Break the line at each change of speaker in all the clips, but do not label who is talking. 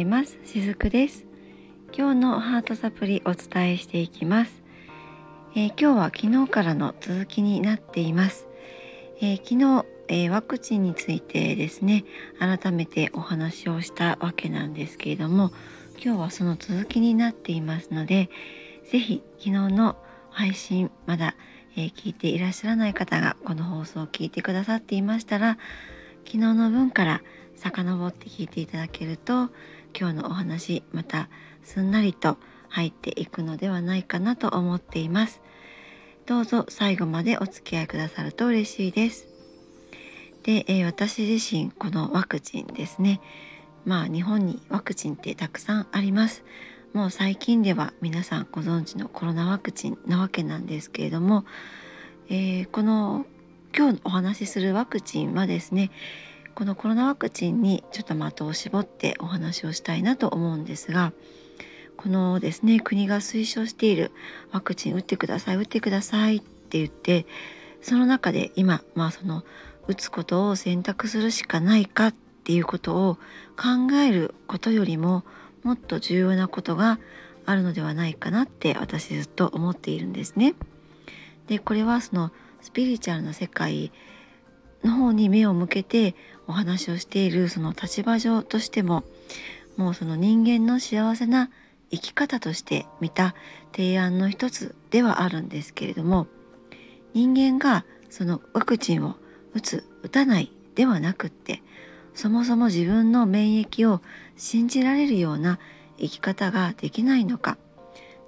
ざいます。しずくです。今日のハートサプリお伝えしていきます、えー、今日は昨日からの続きになっています、えー、昨日、えー、ワクチンについてですね改めてお話をしたわけなんですけれども今日はその続きになっていますので是非昨日の配信まだ、え聞いていらっしゃらない方がこの放送を聞いてくださっていましたら昨日の分から遡って聞いていただけると今日のお話またすんなりと入っていくのではないかなと思っています。どうぞ最後までお付き合いくださると嬉しいです。で、えー、私自身このワクチンですね。まあ日本にワクチンってたくさんあります。もう最近では皆さんご存知のコロナワクチンなわけなんですけれども、えー、この今日お話しするワクチンはですねこのコロナワクチンにちょっと的を絞ってお話をしたいなと思うんですがこのですね国が推奨しているワクチン打ってください打ってくださいって言ってその中で今まあその打つことを選択するしかないかっていうことを考えることよりももっと重要なことがあるのではないかなって私ずっと思っているんですね。でこれはそのスピリチュアルな世界の方に目を向けてお話をしているその立場上としてももうその人間の幸せな生き方として見た提案の一つではあるんですけれども人間がそのワクチンを打つ打たないではなくってそもそも自分の免疫を信じられるような生き方ができないのか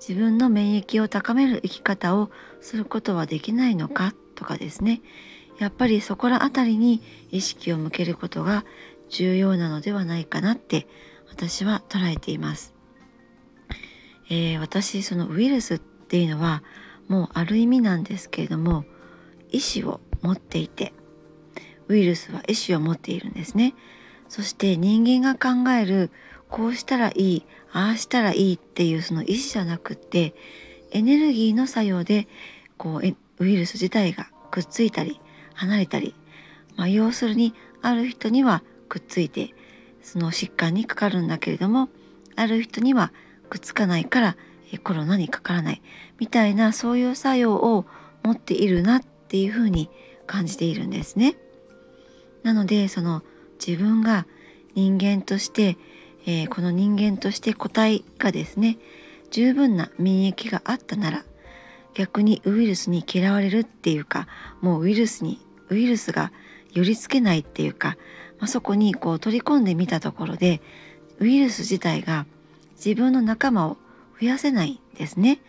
自分の免疫を高める生き方をすることはできないのかとかですね。やっぱりそこら辺りに意識を向けることが重要なのではないかなって私は捉えています。えー、私そのウイルスっていうのはもうある意味なんですけれども意志を持っていてウイルスは意志を持っているんですね。そして人間が考えるこうしたらいいああしたらいいっていうその意志じゃなくってエネルギーの作用でこうウイルス自体がくっついたり離れたり、まあ、要するにある人にはくっついてその疾患にかかるんだけれどもある人にはくっつかないからコロナにかからないみたいなそういう作用を持っているなっていうふうに感じているんですね。なのでその自分が人間として、えー、この人間として個体がですね十分な免疫があったなら逆にウイルスに嫌われるっていうかもうウイルスにウイルスが寄りつけないっていうか、まあ、そこにこう取り込んでみたところでウイルス自体が自分の仲間を増やせないんですね。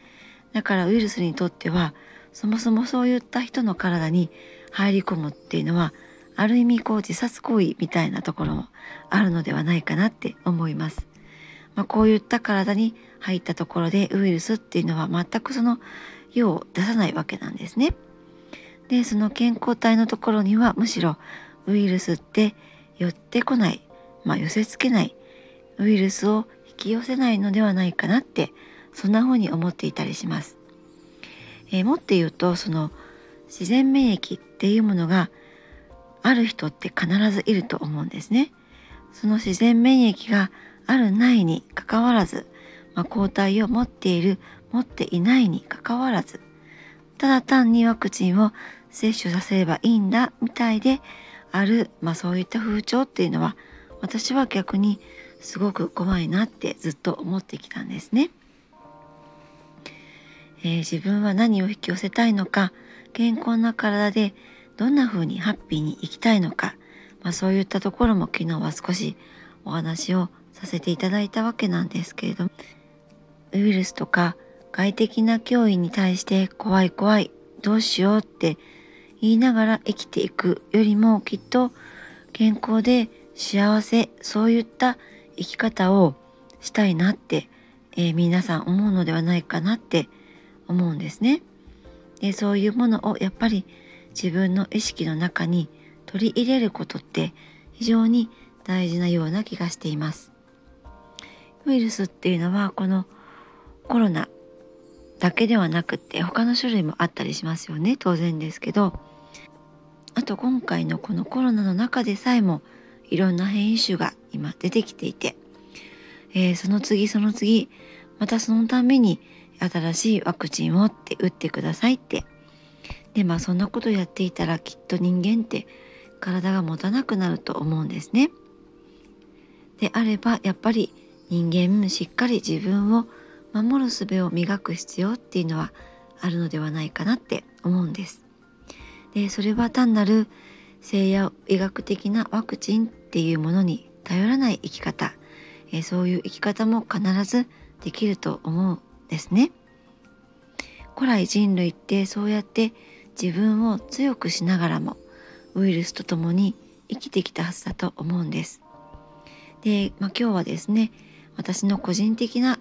だからウイルスにとってはそもそもそういった人の体に入り込むっていうのはある意味こう自殺行為みたいなところもあるのではないかなって思います。まあ、こういった体に入ったところでウイルスっていうのは全くその用を出さないわけなんですね。でその健康体のところにはむしろウイルスって寄ってこない、まあ、寄せつけないウイルスを引き寄せないのではないかなってそんな風に思っていたりします。えー、もって言うとその自然免疫っていうものがある人って必ずいると思うんですね。その自然免疫があるないにかかわらず、まあ、抗体を持っている持っていないにかかわらずただ単にワクチンを接種させればいいんだみたいである、まあ、そういった風潮っていうのは私は逆にすごく怖いなってずっと思ってきたんですね。えー、自分は何を引き寄せたいのか健康な体でどんな風にハッピーに生きたいのか、まあ、そういったところも昨日は少しお話をさせていただいたわけなんですけれどもウイルスとか外的な脅威に対して怖い怖いどうしようって言いながら生きていくよりもきっと健康で幸せそういった生き方をしたいなって、えー、皆さん思うのではないかなって思うんですね。でそういうものをやっぱり自分の意識の中に取り入れることって非常に大事なような気がしています。ウイルスっていうのはこのコロナだけではなくて他の種類もあったりしますよね。当然ですけど。あと今回のこのコロナの中でさえもいろんな変異種が今出てきていて。えー、その次その次またそのために新しいワクチンをって打ってくださいって。でまあそんなことやっていたらきっと人間って体が持たなくなると思うんですね。であればやっぱり人間しっかり自分を守る術を磨く必要っていうのはあるのではないかなって思うんです。でそれは単なる西洋医学的なワクチンっていうものに頼らない生き方、えそういう生き方も必ずできると思うんですね。古来人類ってそうやって自分を強くしながらもウイルスと共に生きてきたはずだと思うんです。で、まあ、今日はですね私の個人的な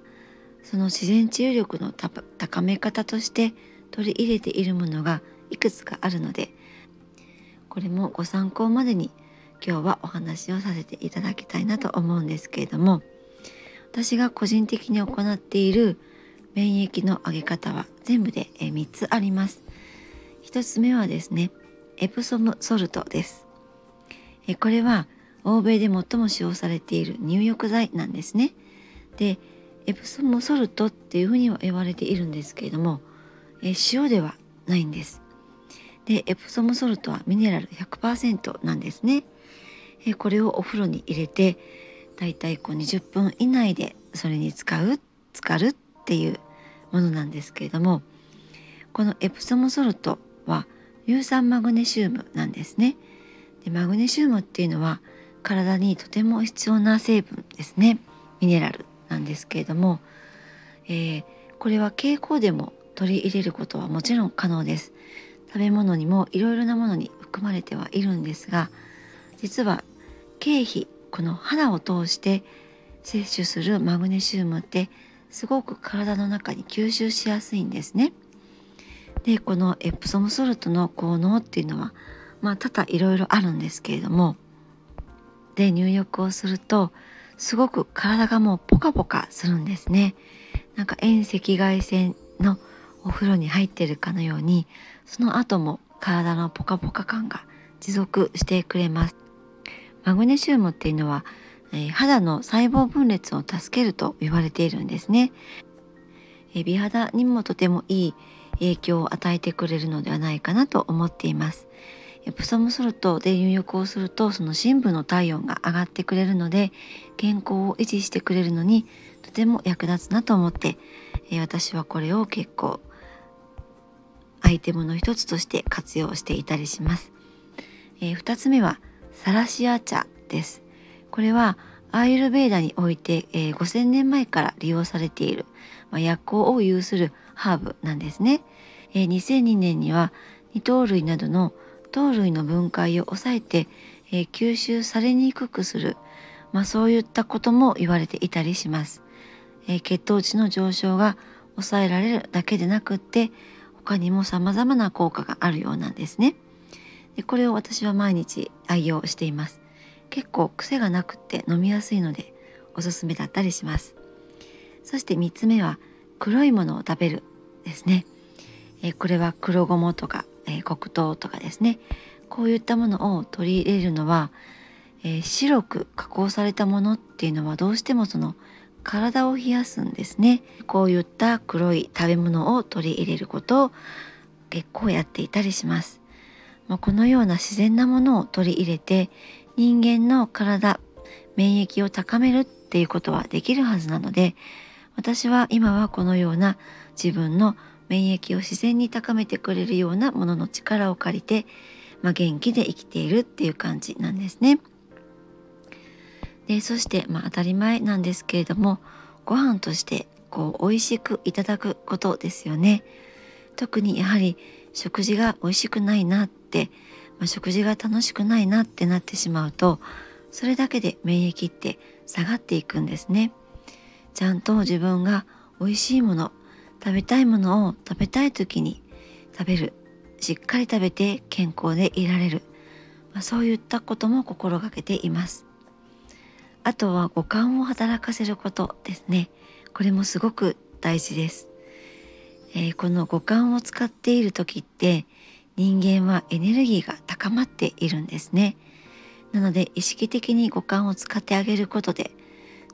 その自然治癒力の高め方として取り入れているものがいくつかあるのでこれもご参考までに今日はお話をさせていただきたいなと思うんですけれども私が個人的に行っている免疫の上げ方は全部で3つあります。1つ目はですねエプソムソルトです。これは欧米で最も使用されている入浴剤なんですね。でエプソムソルトっていうふうには言われているんですけれども、え塩ではないんです。でエプソムソルトはミネラル100%なんですね。えこれをお風呂に入れてだいたいこう20分以内でそれに使う浸かるっていうものなんですけれどもこのエプソムソルトは硫酸マグネシウムなんですね。でマグネシウムっていうのは体にとても必要な成分ですねミネラルなんですけれども、えー、これは経口でも取り入れることはもちろん可能です食べ物にもいろいろなものに含まれてはいるんですが実は経費この肌を通して摂取するマグネシウムってすごく体の中に吸収しやすいんですね。でこのエプソムソルトの効能っていうのはまあ多々いろいろあるんですけれどもで入浴をするとすごく体がもうポカポカするんですね。なんか遠赤外線のお風呂に入ってるかのようにその後も体のポカポカ感が持続してくれます。マグネシウムっていうのは、えー、肌の細胞分裂を助けると言われているんですね、えー、美肌にもとてもいい影響を与えてくれるのではないかなと思っています。エプソムソルトで入浴をするとその深部の体温が上がってくれるので健康を維持してくれるのにとても役立つなと思って、えー、私はこれを結構アイテムの一つとして活用していたりします。えー、2つ目はサラシア茶です。これはアーユルベーダにおいて、えー、5000年前から利用されている、まあ、薬効を有するハーブなんですね。えー、2002年には二糖類などの糖類の分解を抑えて、えー、吸収されにくくする、まあ、そういったことも言われていたりします、えー、血糖値の上昇が抑えられるだけでなくって他にも様々な効果があるようなんですね。でこれを私は毎日愛用しています。結構癖がなくって飲みやすいのでおすすめだったりします。そして3つ目は黒いものを食べるですね、えー、これは黒ごまとかえー、黒糖とかですね。こういったものを取り入れるのは、えー、白く加工されたものっていうのはどうしてもその体を冷やすんですね。こういった黒い食べ物を取り入れることを結構やっていたりします、まあ、このような自然なものを取り入れて人間の体免疫を高めるっていうことはできるはずなので私は今はこのような自分の免疫を自然に高めてくれるようなものの力を借りて、まあ、元気で生きているっていう感じなんですね。でそして、まあ、当たり前なんですけれどもご飯としてこう美味しくいただくことですよね。特にやはり食事が美味しくないなって、まあ、食事が楽しくないなってなってしまうとそれだけで免疫って下がっていくんですね。ちゃんと自分が美味しいもの食べたいものを食べたい時に食べる。しっかり食べて健康でいられる、まあ、そういったことも心がけています。あとは五感を働かせることですね。これもすごく大事です、えー、この五感を使っている時って人間はエネルギーが高まっているんですね。なので意識的に五感を使ってあげることで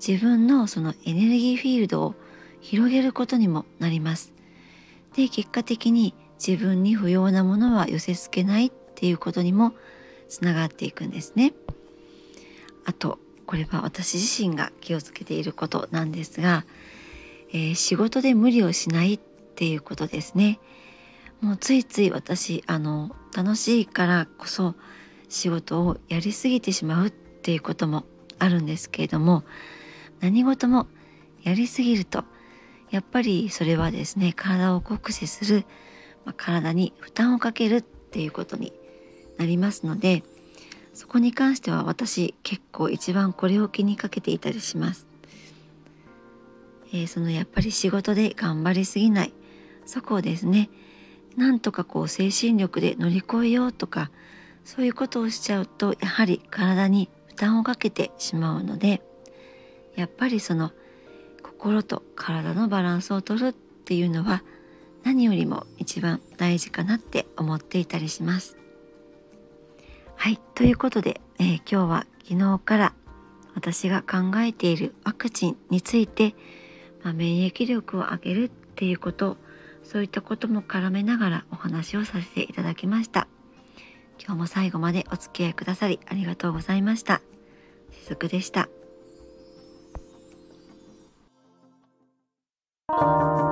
自分のそのエネルギーフィールドを広げることにもなります。で結果的に自分に不要なものは寄せ付けないっていうことにもつながっていくんですね。あとこれは私自身が気をつけていることなんですが、えー、仕事で無理をしないっていうことですね。もうついつい私あの楽しいからこそ仕事をやりすぎてしまうっていうこともあるんですけれども何事もやりすぎるとやっぱりそれはですね体を酷使する、まあ、体に負担をかけるっていうことになりますのでそこに関しては私結構一番これを気にかけていたりします。えー、そのやっぱり仕事で頑張りすぎないそこをですねなんとかこう精神力で乗り越えようとかそういうことをしちゃうとやはり体に負担をかけてしまうのでやっぱりその心と体のバランスをとるっていうのは何よりも一番大事かなって思っていたりします。はいということで、えー、今日は昨日から私が考えているワクチンについて、まあ、免疫力を上げるっていうことそういったことも絡めながらお話をさせていただきました。今日も最後までお付き合いくださりありがとうございました。しずくでした。You.